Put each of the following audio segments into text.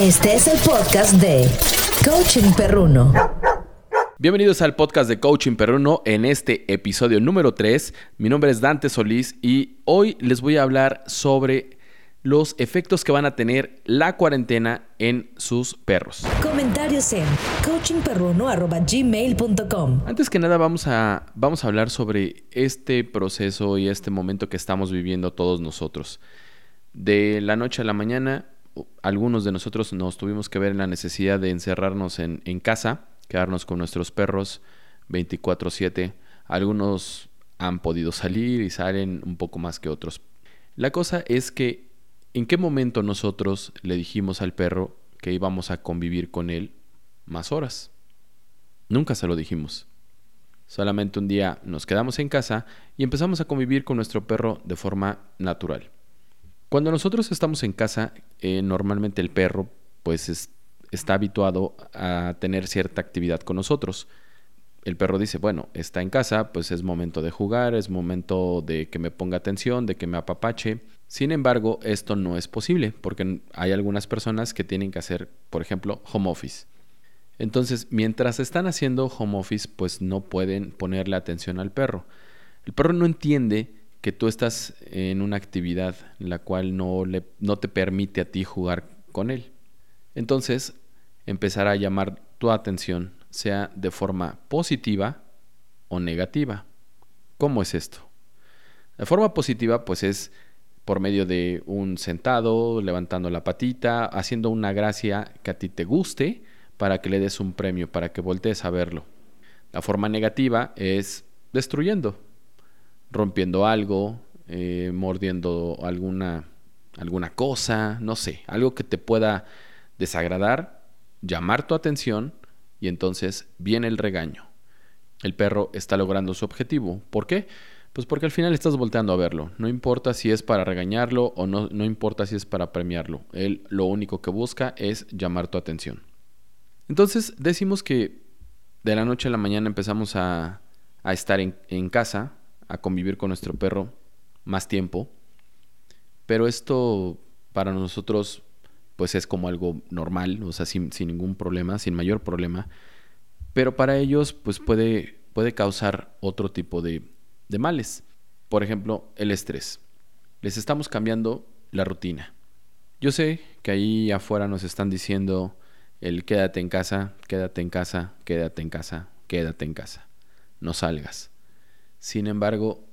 Este es el podcast de Coaching Perruno. Bienvenidos al podcast de Coaching Perruno en este episodio número 3. Mi nombre es Dante Solís y hoy les voy a hablar sobre los efectos que van a tener la cuarentena en sus perros. Comentarios en coachingperruno.gmail.com Antes que nada vamos a, vamos a hablar sobre este proceso y este momento que estamos viviendo todos nosotros. De la noche a la mañana, algunos de nosotros nos tuvimos que ver en la necesidad de encerrarnos en, casa, quedarnos con nuestros perros 24/7. Algunos han podido salir y salen un poco más que otros. La cosa es que ¿En qué momento nosotros le dijimos al perro que íbamos a convivir con él más horas? Nunca se lo dijimos. Solamente un día nos quedamos en casa y empezamos a convivir con nuestro perro de forma natural. Cuando nosotros estamos en casa, eh, normalmente el perro pues está habituado a tener cierta actividad con nosotros. El perro dice, bueno, está en casa, pues es momento de jugar, es momento de que me ponga atención, de que me apapache, sin embargo, esto no es posible porque hay algunas personas que tienen que hacer, por ejemplo, home office. Entonces, mientras están haciendo home office, pues no pueden ponerle atención al perro. El perro no entiende que tú estás en una actividad la cual no, le, no te permite a ti jugar con él. Entonces, empezará a llamar tu atención, sea de forma positiva o negativa. ¿Cómo es esto? De forma positiva, pues es por medio de un sentado, levantando la patita, haciendo una gracia que a ti te guste para que le des un premio, para que voltees a verlo. La forma negativa es destruyendo, rompiendo algo, eh, mordiendo alguna, alguna cosa, no sé, algo que te pueda desagradar, llamar tu atención y entonces viene el regaño. El perro está logrando su objetivo. ¿Por qué? Pues porque al final estás volteando a verlo. No importa si es para regañarlo o no, no importa si es para premiarlo. Él lo único que busca es llamar tu atención. Entonces decimos que de la noche a la mañana empezamos a, a estar en, en, casa, a convivir con nuestro perro más tiempo. Pero esto para nosotros pues es como algo normal, o sea, sin, sin ningún problema, sin mayor problema. Pero para ellos pues puede, puede causar otro tipo de, de males. Por ejemplo, el estrés. Les estamos cambiando la rutina. Yo sé que ahí afuera nos están diciendo el quédate en casa, quédate en casa, quédate en casa, quédate en casa. No salgas. Sin embargo,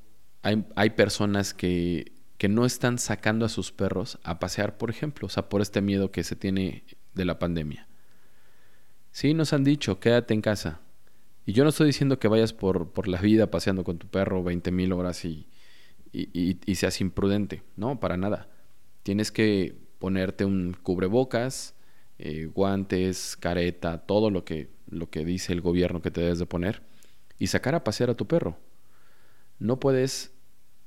hay, hay personas que, que no están sacando a sus perros a pasear, por ejemplo, o sea, por este miedo que se tiene de la pandemia. Sí, nos han dicho, quédate en casa, y yo no estoy diciendo que vayas por, por la vida paseando con tu perro 20 mil horas y, y, y, seas imprudente. No, para nada. Tienes que ponerte un cubrebocas, eh, guantes, careta, todo lo que, lo que dice el gobierno que te debes de poner y sacar a pasear a tu perro. No puedes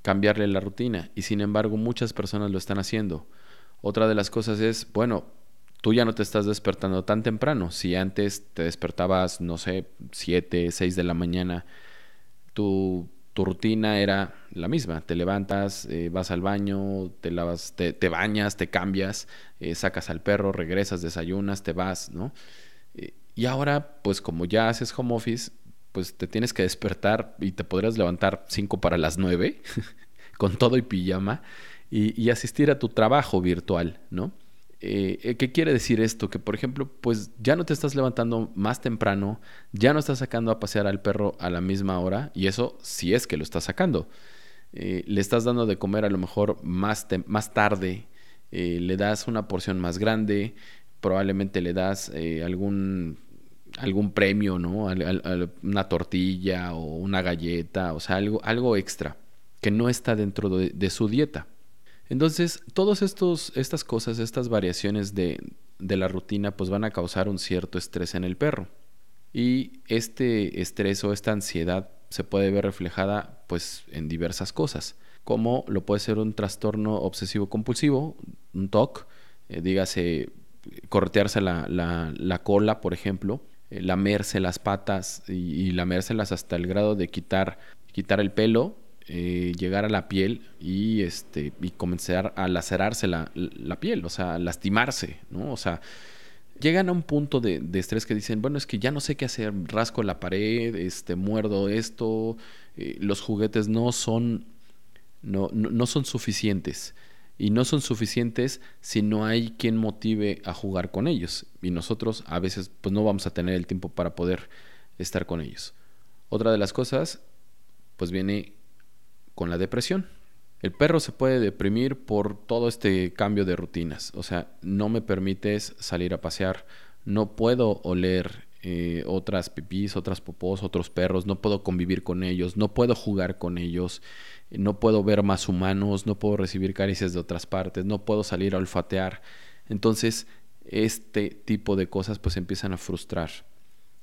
cambiarle la rutina y sin embargo muchas personas lo están haciendo. Otra de las cosas es, bueno, tú ya no te estás despertando tan temprano. Si antes te despertabas, no sé, 7, 6 de la mañana, tu, tu rutina era la misma. Te levantas, eh, vas al baño, te lavas, te, bañas, te cambias, eh, sacas al perro, regresas, desayunas, te vas, ¿no? Eh, y ahora, pues como ya haces home office, pues te tienes que despertar y te podrías levantar 5 para las 9, con todo y pijama, y, y asistir a tu trabajo virtual, ¿no? Eh, eh, ¿Qué quiere decir esto? Que, por ejemplo, pues ya no te estás levantando más temprano, ya no estás sacando a pasear al perro a la misma hora, y eso sí es que lo estás sacando. Eh, le estás dando de comer a lo mejor más, más tarde, le das una porción más grande, probablemente le das algún, algún premio, ¿no? Una tortilla o una galleta, o sea, algo, algo extra que no está dentro de, su dieta. Entonces, todas estas cosas, estas variaciones de, de, la rutina, pues van a causar un cierto estrés en el perro. Y este estrés o esta ansiedad se puede ver reflejada pues en diversas cosas, como lo puede ser un trastorno obsesivo compulsivo, un TOC, eh, dígase corretearse la, la, la, cola, por ejemplo, eh, lamerse las patas y, y lamérselas hasta el grado de quitar, quitar el pelo eh, llegar a la piel y, este, y comenzar a lacerarse la, la, piel, o sea, lastimarse, ¿no? O sea, llegan a un punto de, estrés que dicen, bueno, es que ya no sé qué hacer, rasco la pared, este, muerdo esto, eh, los juguetes no son, no, no, no son suficientes. Y no son suficientes si no hay quien motive a jugar con ellos. Y nosotros a veces pues no vamos a tener el tiempo para poder estar con ellos. Otra de las cosas pues viene con la depresión. El perro se puede deprimir por todo este cambio de rutinas. O sea, no me permites salir a pasear, no puedo oler eh, otras pipís, otras popós, otros perros, no puedo convivir con ellos, no puedo jugar con ellos, no puedo ver más humanos, no puedo recibir caricias de otras partes, no puedo salir a olfatear. Entonces, este tipo de cosas pues empiezan a frustrar.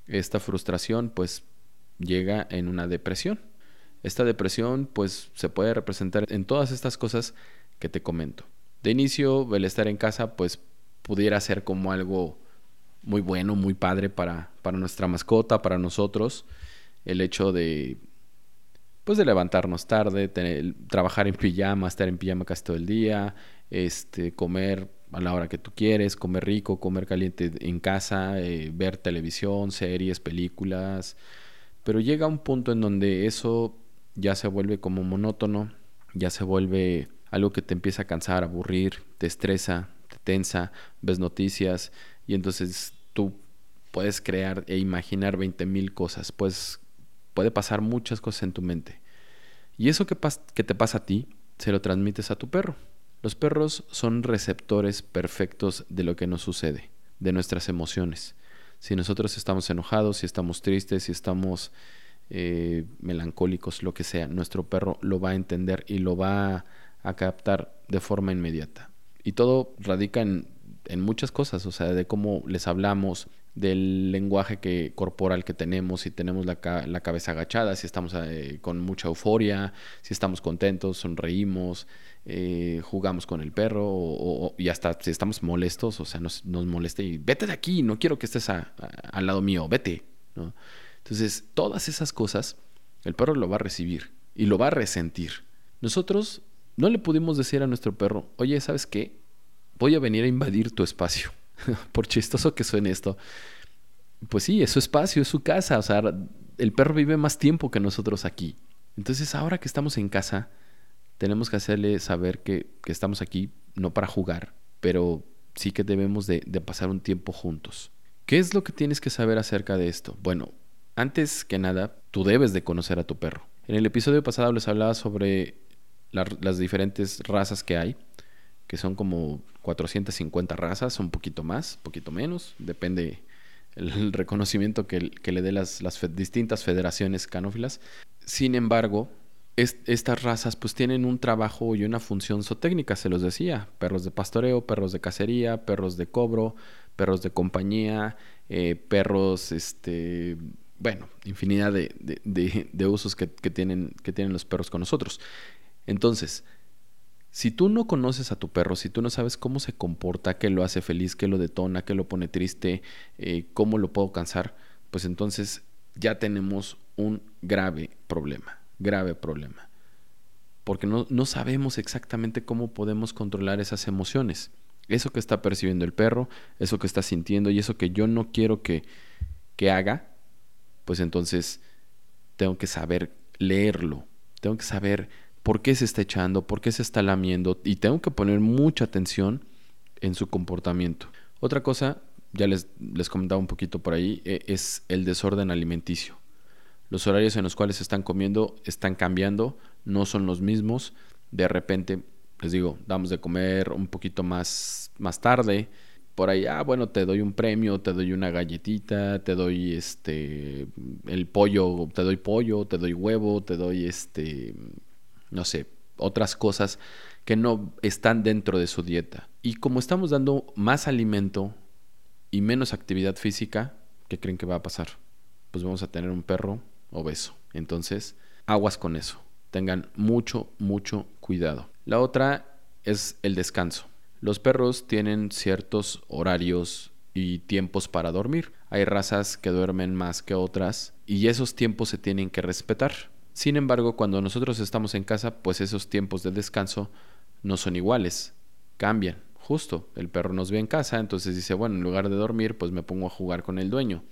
Esta frustración pues llega en una depresión. Esta depresión pues se puede representar en todas estas cosas que te comento. De inicio, el estar en casa pues pudiera ser como algo muy bueno, muy padre para, para nuestra mascota, para nosotros. El hecho de pues de levantarnos tarde, trabajar en pijama, estar en pijama casi todo el día, este, comer a la hora que tú quieres, comer rico, comer caliente en casa, eh, ver televisión, series, películas. Pero llega un punto en donde eso ya se vuelve como monótono, ya se vuelve algo que te empieza a cansar, aburrir, te estresa, te tensa, ves noticias y entonces tú puedes crear e imaginar 20 mil cosas, pues puede pasar muchas cosas en tu mente. Y eso que, que te pasa a ti, se lo transmites a tu perro. Los perros son receptores perfectos de lo que nos sucede, de nuestras emociones. Si nosotros estamos enojados, si estamos tristes, si estamos eh, melancólicos, lo que sea, nuestro perro lo va a entender y lo va a captar de forma inmediata. Y todo radica en, en muchas cosas, o sea, de cómo les hablamos, del lenguaje que, corporal que tenemos, si tenemos la, la cabeza agachada, si estamos eh, con mucha euforia, si estamos contentos, sonreímos, eh, jugamos con el perro o, y hasta si estamos molestos, o sea, nos, nos molesta y vete de aquí, no quiero que estés al lado mío, vete. Entonces, todas esas cosas, el perro lo va a recibir y lo va a resentir. Nosotros no le pudimos decir a nuestro perro, oye, ¿sabes qué? Voy a venir a invadir tu espacio. Por chistoso que suene esto. Pues sí, es su espacio, es su casa. O sea, el perro vive más tiempo que nosotros aquí. Entonces, ahora que estamos en casa, tenemos que hacerle saber que, estamos aquí no para jugar, pero sí que debemos de, pasar un tiempo juntos. ¿Qué es lo que tienes que saber acerca de esto? Bueno, antes que nada, tú debes de conocer a tu perro. En el episodio pasado les hablaba sobre las diferentes razas que hay, que son como 450 razas, un poquito más, poquito menos, depende el reconocimiento que, le dé las, distintas federaciones canófilas. Sin embargo, estas razas pues tienen un trabajo y una función zootécnica, se los decía, perros de pastoreo, perros de cacería, perros de cobro, perros de compañía, eh, perros, este, bueno, infinidad de, usos que, tienen, que tienen los perros con nosotros. Entonces, si tú no conoces a tu perro, si tú no sabes cómo se comporta, qué lo hace feliz, qué lo detona, qué lo pone triste, eh, cómo lo puedo cansar, pues entonces ya tenemos un grave problema, grave problema. Porque no, no sabemos exactamente cómo podemos controlar esas emociones. Eso que está percibiendo el perro, eso que está sintiendo y eso que yo no quiero que, que haga, pues entonces tengo que saber leerlo, tengo que saber por qué se está echando, por qué se está lamiendo y tengo que poner mucha atención en su comportamiento. Otra cosa, ya les, les comentaba un poquito por ahí, e, es el desorden alimenticio. Los horarios en los cuales están comiendo están cambiando, no son los mismos. De repente, les digo, damos de comer un poquito más, más tarde, por ahí, ah, bueno, te doy un premio, te doy una galletita, te doy este, el pollo, te doy pollo, te doy huevo, te doy este, no sé, otras cosas que no están dentro de su dieta. Y como estamos dando más alimento y menos actividad física, ¿qué creen que va a pasar? Pues vamos a tener un perro obeso. Entonces, aguas con eso. Tengan mucho, mucho cuidado. La otra es el descanso. Los perros tienen ciertos horarios y tiempos para dormir. Hay razas que duermen más que otras y esos tiempos se tienen que respetar. Sin embargo, cuando nosotros estamos en casa, pues esos tiempos de descanso no son iguales, cambian. Justo, el perro nos ve en casa, entonces dice, bueno, en lugar de dormir, pues me pongo a jugar con el dueño.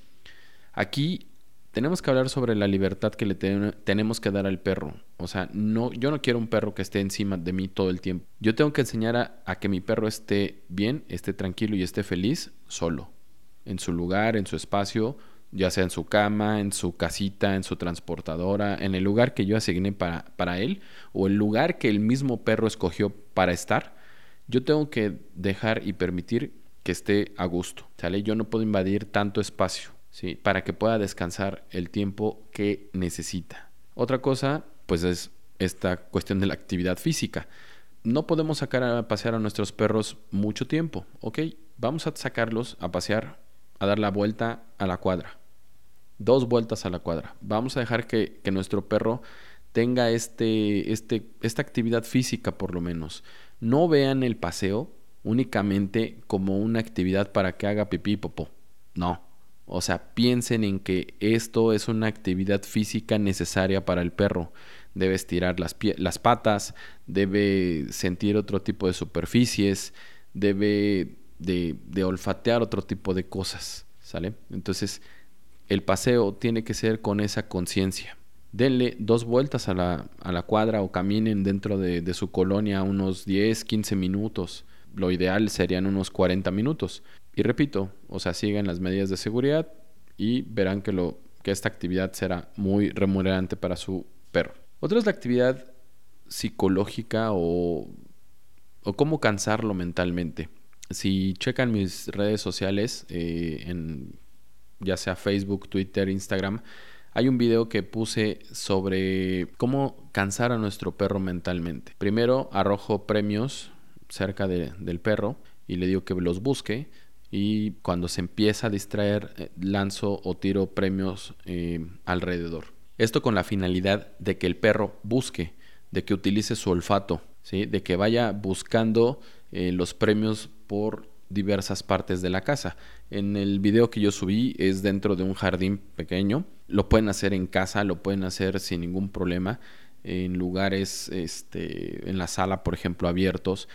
Aquí tenemos que hablar sobre la libertad que le tenemos que dar al perro. O sea, no, yo no quiero un perro que esté encima de mí todo el tiempo. Yo tengo que enseñar a, a que mi perro esté bien, esté tranquilo y esté feliz solo, en su lugar, en su espacio, ya sea en su cama, en su casita, en su transportadora, en el lugar que yo asigné para, para él o el lugar que el mismo perro escogió para estar, yo tengo que dejar y permitir que esté a gusto, ¿sale? Yo no puedo invadir tanto espacio, ¿sí? Para que pueda descansar el tiempo que necesita. Otra cosa, pues es esta cuestión de la actividad física. No podemos sacar a pasear a nuestros perros mucho tiempo, ¿ok? Vamos a sacarlos a pasear, a dar la vuelta a la cuadra dos vueltas a la cuadra. Vamos a dejar que, nuestro perro tenga este, este, esta actividad física por lo menos. No vean el paseo únicamente como una actividad para que haga pipí y popó. No. O sea, piensen en que esto es una actividad física necesaria para el perro. Debe estirar las, las patas, debe sentir otro tipo de superficies, debe de, de olfatear otro tipo de cosas. ¿Sale? Entonces, el paseo tiene que ser con esa conciencia. Denle dos vueltas a la, a la, cuadra o caminen dentro de, su colonia unos 10, 15 minutos. Lo ideal serían unos 40 minutos. Y repito, o sea, sigan las medidas de seguridad y verán que, lo, que esta actividad será muy remunerante para su perro. Otra es la actividad psicológica o, o cómo cansarlo mentalmente. Si checan mis redes sociales eh, en ya sea Facebook, Twitter, Instagram, hay un video que puse sobre cómo cansar a nuestro perro mentalmente. Primero arrojo premios cerca del perro y le digo que los busque y cuando se empieza a distraer eh, lanzo o tiro premios eh, alrededor. Esto con la finalidad de que el perro busque, de que utilice su olfato, ¿sí? de que vaya buscando eh, los premios por diversas partes de la casa. En el video que yo subí es dentro de un jardín pequeño. Lo pueden hacer en casa, lo pueden hacer sin ningún problema. En lugares, este, en la sala, por ejemplo, abiertos.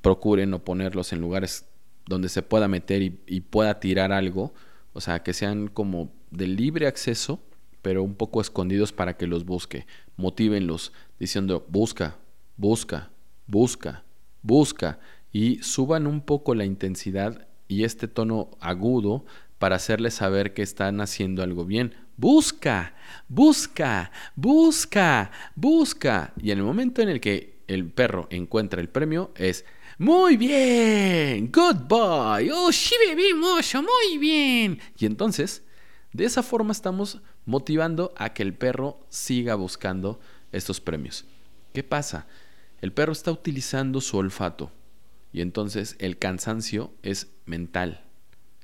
Procuren no ponerlos en lugares donde se pueda meter y, y pueda tirar algo. O sea, que sean como de libre acceso, pero un poco escondidos para que los busque. Motívenlos diciendo, busca, busca, busca, busca y suban un poco la intensidad y este tono agudo para hacerles saber que están haciendo algo bien. Busca, busca, busca, busca. Y en el momento en el que el perro encuentra el premio es muy bien, good boy, oh sí bebé muy bien. Y entonces, de esa forma estamos motivando a que el perro siga buscando estos premios. ¿Qué pasa? El perro está utilizando su olfato y entonces el cansancio es mental.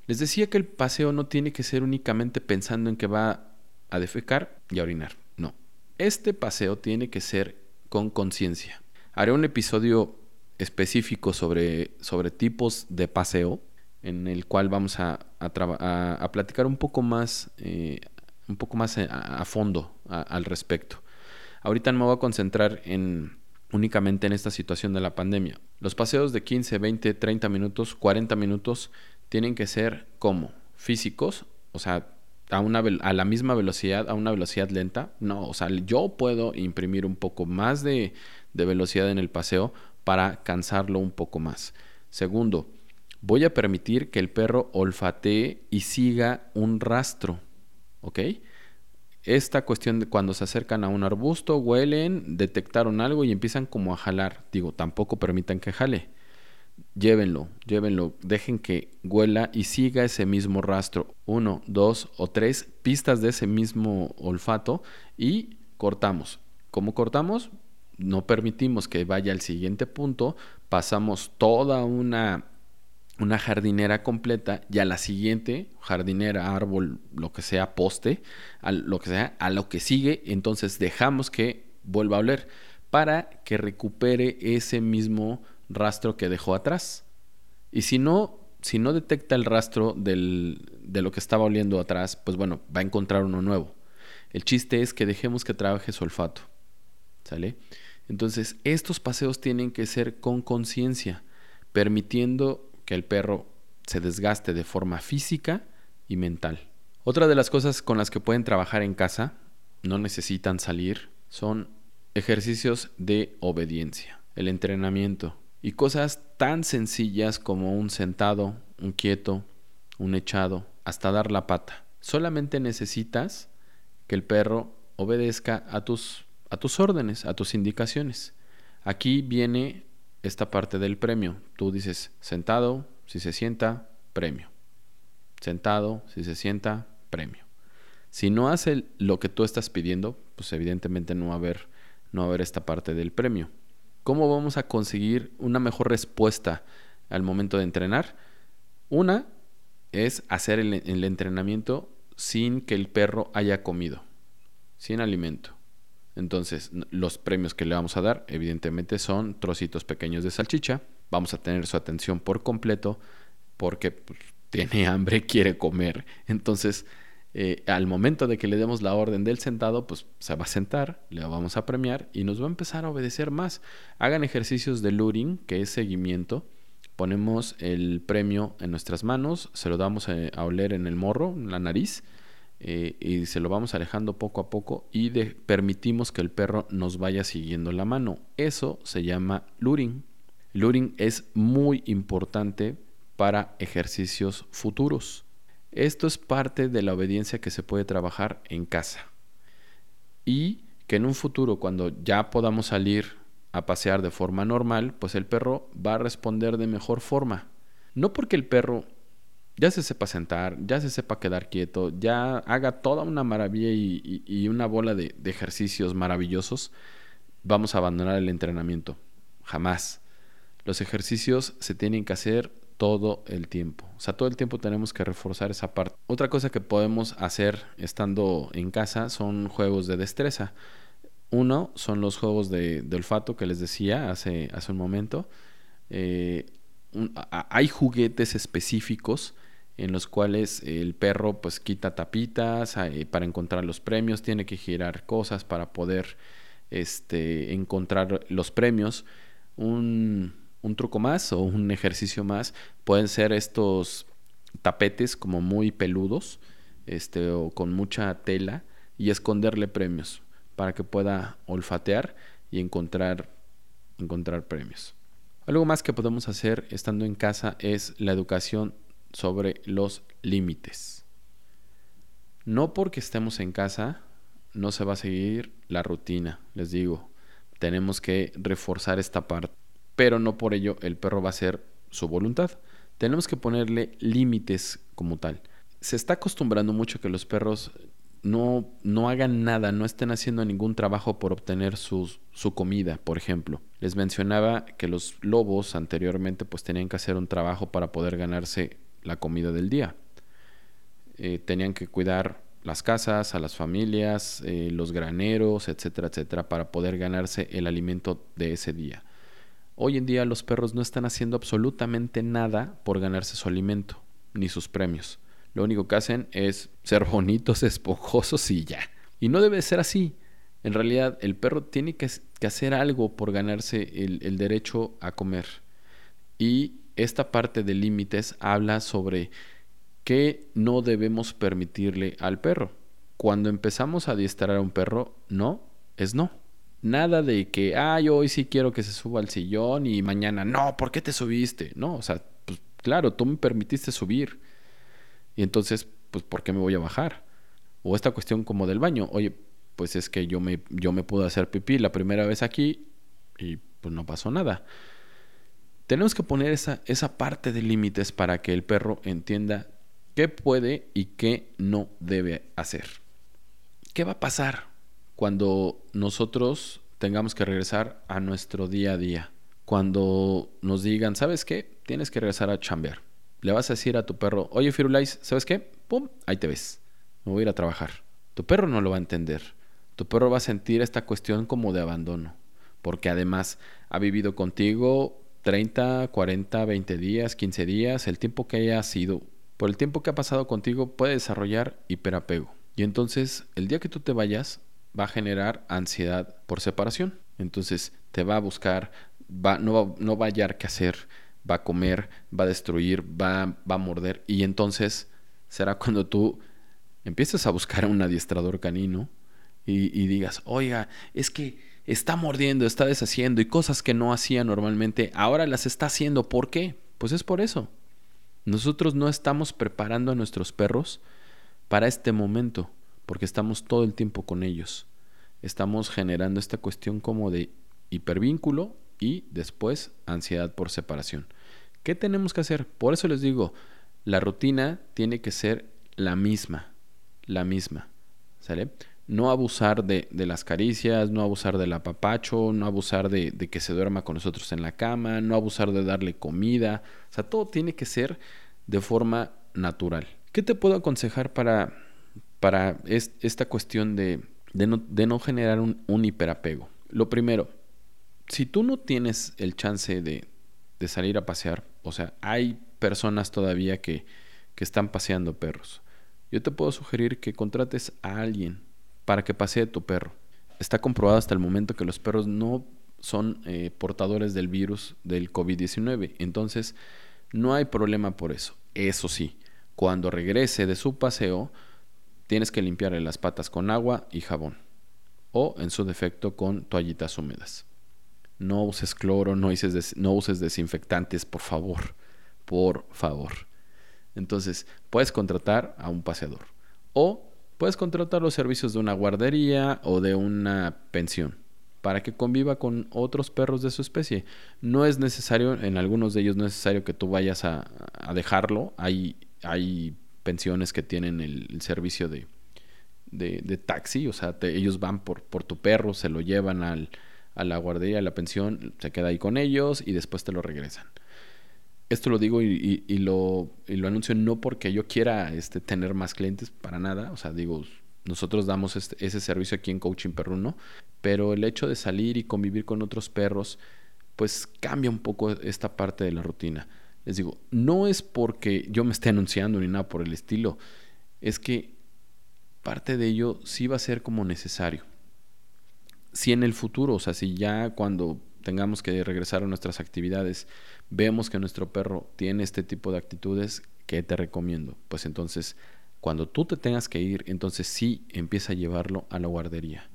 Les decía que el paseo no tiene que ser únicamente pensando en que va a defecar y a orinar. No. Este paseo tiene que ser con conciencia. Haré un episodio específico sobre, sobre tipos de paseo en el cual vamos a, a, platicar un poco más, eh, un poco más a, fondo al respecto. Ahorita me voy a concentrar en, únicamente en esta situación de la pandemia. Los paseos de 15, 20, 30 minutos, 40 minutos tienen que ser como físicos, o sea, a, una, a la misma velocidad, a una velocidad lenta. No, o sea, yo puedo imprimir un poco más de, de velocidad en el paseo para cansarlo un poco más. Segundo, voy a permitir que el perro olfatee y siga un rastro, ¿ok? Esta cuestión de cuando se acercan a un arbusto, huelen, detectaron algo y empiezan como a jalar. Digo, tampoco permitan que jale. Llévenlo, llévenlo, dejen que huela y siga ese mismo rastro. Uno, dos o tres pistas de ese mismo olfato y cortamos. ¿Cómo cortamos? No permitimos que vaya al siguiente punto, pasamos toda una una jardinera completa y a la siguiente, jardinera, árbol, lo que sea, poste, a lo que sea, a lo que sigue, entonces dejamos que vuelva a oler para que recupere ese mismo rastro que dejó atrás. Y si no, si no detecta el rastro del, de lo que estaba oliendo atrás, pues bueno, va a encontrar uno nuevo. El chiste es que dejemos que trabaje su olfato. ¿Sale? Entonces, estos paseos tienen que ser con conciencia, permitiendo que el perro se desgaste de forma física y mental. Otra de las cosas con las que pueden trabajar en casa, no necesitan salir, son ejercicios de obediencia, el entrenamiento y cosas tan sencillas como un sentado, un quieto, un echado, hasta dar la pata. Solamente necesitas que el perro obedezca a tus a tus órdenes, a tus indicaciones. Aquí viene esta parte del premio. Tú dices sentado, si se sienta, premio. Sentado, si se sienta, premio. Si no hace lo que tú estás pidiendo, pues evidentemente no va a haber, no va a haber esta parte del premio. ¿Cómo vamos a conseguir una mejor respuesta al momento de entrenar? Una es hacer el, el entrenamiento sin que el perro haya comido, sin alimento. Entonces, los premios que le vamos a dar, evidentemente, son trocitos pequeños de salchicha. Vamos a tener su atención por completo porque pues, tiene hambre, quiere comer. Entonces, eh, al momento de que le demos la orden del sentado, pues se va a sentar, le vamos a premiar y nos va a empezar a obedecer más. Hagan ejercicios de luring, que es seguimiento. Ponemos el premio en nuestras manos, se lo damos eh, a oler en el morro, en la nariz eh, y se lo vamos alejando poco a poco y permitimos que el perro nos vaya siguiendo la mano. Eso se llama luring. Luring es muy importante para ejercicios futuros. Esto es parte de la obediencia que se puede trabajar en casa. Y que en un futuro, cuando ya podamos salir a pasear de forma normal, pues el perro va a responder de mejor forma. No porque el perro ya se sepa sentar, ya se sepa quedar quieto, ya haga toda una maravilla y, una bola de, ejercicios maravillosos, vamos a abandonar el entrenamiento. Jamás. Los ejercicios se tienen que hacer todo el tiempo. O sea, todo el tiempo tenemos que reforzar esa parte. Otra cosa que podemos hacer estando en casa son juegos de destreza. Uno son los juegos de, olfato que les decía hace, hace un momento. Eh, hay juguetes específicos en los cuales el perro pues quita tapitas eh, para encontrar los premios, tiene que girar cosas para poder este, encontrar los premios. Un, un truco más o un ejercicio más pueden ser estos tapetes como muy peludos este, o con mucha tela y esconderle premios para que pueda olfatear y encontrar, encontrar premios. Algo más que podemos hacer estando en casa es la educación sobre los límites. No porque estemos en casa no se va a seguir la rutina, les digo. Tenemos que reforzar esta parte, pero no por ello el perro va a hacer su voluntad. Tenemos que ponerle límites como tal. Se está acostumbrando mucho que los perros no, no hagan nada, no estén haciendo ningún trabajo por obtener su, su comida, por ejemplo. Les mencionaba que los lobos anteriormente pues tenían que hacer un trabajo para poder ganarse la comida del día. Eh, tenían que cuidar las casas, a las familias, eh, los graneros, etcétera, etcétera, para poder ganarse el alimento de ese día. Hoy en día los perros no están haciendo absolutamente nada por ganarse su alimento, ni sus premios. Lo único que hacen es ser bonitos, esponjosos y ya. Y no debe ser así. En realidad el perro tiene que, hacer algo por ganarse el, el derecho a comer. Y esta parte de límites habla sobre qué no debemos permitirle al perro. Cuando empezamos a adiestrar a un perro, no, es no. Nada de que, ay, hoy sí quiero que se suba al sillón y mañana, no, ¿por qué te subiste? No, o sea, pues claro, tú me permitiste subir. Y entonces, pues, ¿por qué me voy a bajar? O esta cuestión como del baño, oye, pues es que yo me, yo me pude hacer pipí la primera vez aquí y pues no pasó nada. Tenemos que poner esa, esa parte de límites para que el perro entienda qué puede y qué no debe hacer. ¿Qué va a pasar cuando nosotros tengamos que regresar a nuestro día a día? Cuando nos digan, ¿sabes qué? Tienes que regresar a chambear. Le vas a decir a tu perro, oye Firulais, ¿sabes qué? ¡Pum! Ahí te ves. Me voy a ir a trabajar. Tu perro no lo va a entender. Tu perro va a sentir esta cuestión como de abandono. Porque además ha vivido contigo 30, 40, 20 días, 15 días, el tiempo que haya sido, por el tiempo que ha pasado contigo, puede desarrollar hiperapego. Y entonces, el día que tú te vayas, va a generar ansiedad por separación. Entonces, te va a buscar, va, no, va, no va a hallar qué hacer, va a comer, va a destruir, va, va a morder. Y entonces será cuando tú empieces a buscar a un adiestrador canino y, y digas, oiga, es que está mordiendo, está deshaciendo y cosas que no hacía normalmente, ahora las está haciendo. ¿Por qué? Pues es por eso. Nosotros no estamos preparando a nuestros perros para este momento, porque estamos todo el tiempo con ellos. Estamos generando esta cuestión como de hipervínculo y después ansiedad por separación. ¿Qué tenemos que hacer? Por eso les digo, la rutina tiene que ser la misma, la misma. ¿Sale? No abusar de, las caricias, no abusar del apapacho, no abusar de, de, que se duerma con nosotros en la cama, no abusar de darle comida. O sea, todo tiene que ser de forma natural. ¿Qué te puedo aconsejar para, para esta cuestión de, no, generar un, hiperapego? Lo primero, si tú no tienes el chance de, salir a pasear, o sea, hay personas todavía que están paseando perros. Yo te puedo sugerir que contrates a alguien para que pasee tu perro. Está comprobado hasta el momento que los perros no son eh, portadores del virus del COVID-19. Entonces, no hay problema por eso. Eso sí, cuando regrese de su paseo, tienes que limpiarle las patas con agua y jabón. O, en su defecto, con toallitas húmedas. No uses cloro, no uses, no uses desinfectantes, por favor. Por favor. Entonces, puedes contratar a un paseador. O puedes contratar los servicios de una guardería o de una pensión para que conviva con otros perros de su especie. No es necesario, en algunos de ellos es necesario que tú vayas a, dejarlo. Hay, hay pensiones que tienen el, servicio de, de, taxi, o sea, ellos van por, por tu perro, se lo llevan al, a la guardería, a la pensión, se queda ahí con ellos y después te lo regresan. Esto lo digo y, lo anuncio no porque yo quiera este, tener más clientes, para nada, o sea, digo, nosotros damos este, ese servicio aquí en Coaching Perruno, pero el hecho de salir y convivir con otros perros, pues cambia un poco esta parte de la rutina. Les digo, no es porque yo me esté anunciando ni nada por el estilo, es que parte de ello sí va a ser como necesario. Si en el futuro, o sea, si ya cuando tengamos que regresar a nuestras actividades, vemos que nuestro perro tiene este tipo de actitudes, ¿qué te recomiendo? Pues entonces cuando tú te tengas que ir, entonces sí empieza a llevarlo a la guardería.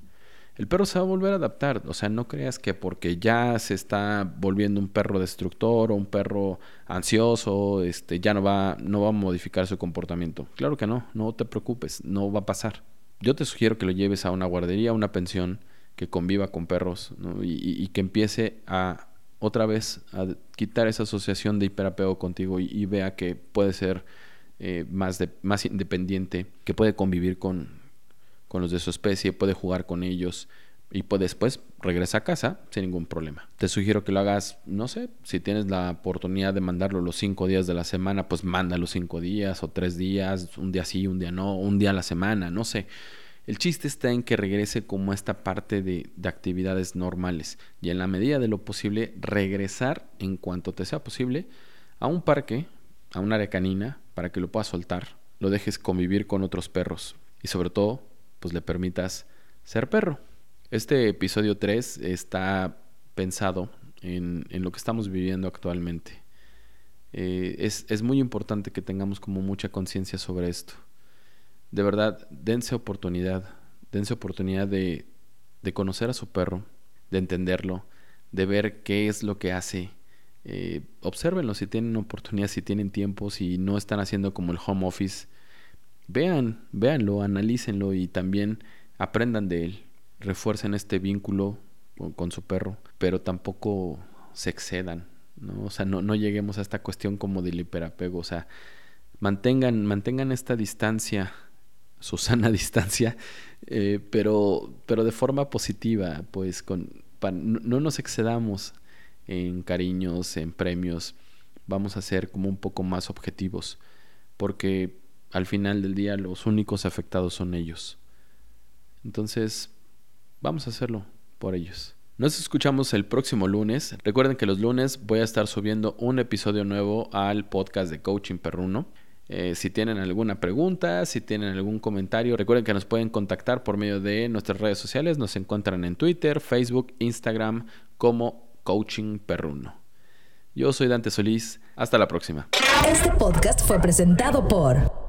El perro se va a volver a adaptar, o sea, no creas que porque ya se está volviendo un perro destructor o un perro ansioso, este, ya no va, no va a modificar su comportamiento. Claro que no, no te preocupes, no va a pasar. Yo te sugiero que lo lleves a una guardería, a una pensión, que conviva con perros y, que empiece a otra vez a quitar esa asociación de hiperapego contigo y vea que puede ser eh, más, de, más independiente, que puede convivir con, con los de su especie, puede jugar con ellos y después regresa a casa sin ningún problema. Te sugiero que lo hagas, no sé, si tienes la oportunidad de mandarlo los cinco días de la semana, pues mándalo cinco días o tres días, un día sí, un día no, un día a la semana, no sé. El chiste está en que regrese como esta parte de, de, actividades normales y en la medida de lo posible regresar en cuanto te sea posible a un parque, a un área canina, para que lo puedas soltar, lo dejes convivir con otros perros y sobre todo, pues le permitas ser perro. Este episodio 3 está pensado en, lo que estamos viviendo actualmente. Eh, es, muy importante que tengamos como mucha conciencia sobre esto. De verdad, dense oportunidad, dense oportunidad de, de conocer a su perro, de entenderlo, de ver qué es lo que hace, eh, observenlo si tienen oportunidad, si tienen tiempo, si no están haciendo como el home office. Vean, véanlo, analícenlo y también aprendan de él. Refuercen este vínculo con, su perro, pero tampoco se excedan, ¿no? O sea, no, no lleguemos a esta cuestión como del hiperapego, o sea, mantengan, mantengan esta distancia, su sana distancia, eh, pero, pero de forma positiva, pues con, no nos excedamos en cariños, en premios, vamos a ser como un poco más objetivos, porque al final del día los únicos afectados son ellos. Entonces, vamos a hacerlo por ellos. Nos escuchamos el próximo lunes. Recuerden que los lunes voy a estar subiendo un episodio nuevo al podcast de Coaching Perruno. Eh, si tienen alguna pregunta, si tienen algún comentario, recuerden que nos pueden contactar por medio de nuestras redes sociales. Nos encuentran en Twitter, Facebook, Instagram como Coaching Perruno. Yo soy Dante Solís. Hasta la próxima. Este podcast fue presentado por